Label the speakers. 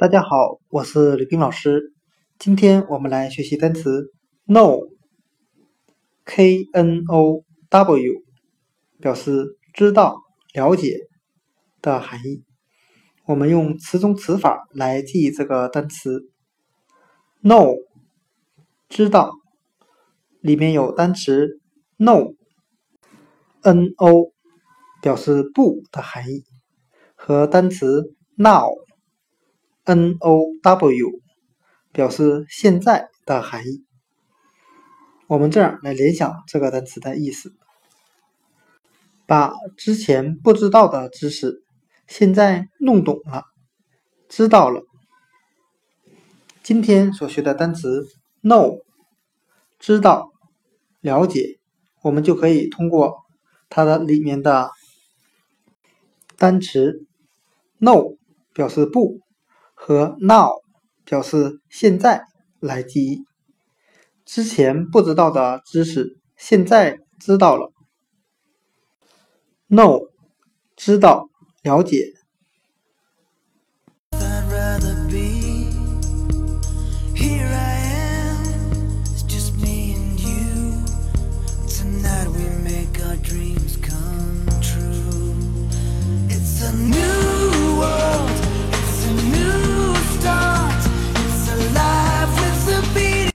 Speaker 1: 大家好，我是吕冰老师。今天我们来学习单词 know，k n o w，表示知道、了解的含义。我们用词中词法来记忆这个单词 know，知道，里面有单词 no，n o，表示不的含义，和单词 now。N O W 表示现在的含义。我们这样来联想这个单词的意思：把之前不知道的知识，现在弄懂了，知道了。今天所学的单词 know，知道、了解，我们就可以通过它的里面的单词 no 表示不。和 now 表示现在来记忆。之前不知道的知识，现在知道了。know 知道了解。A new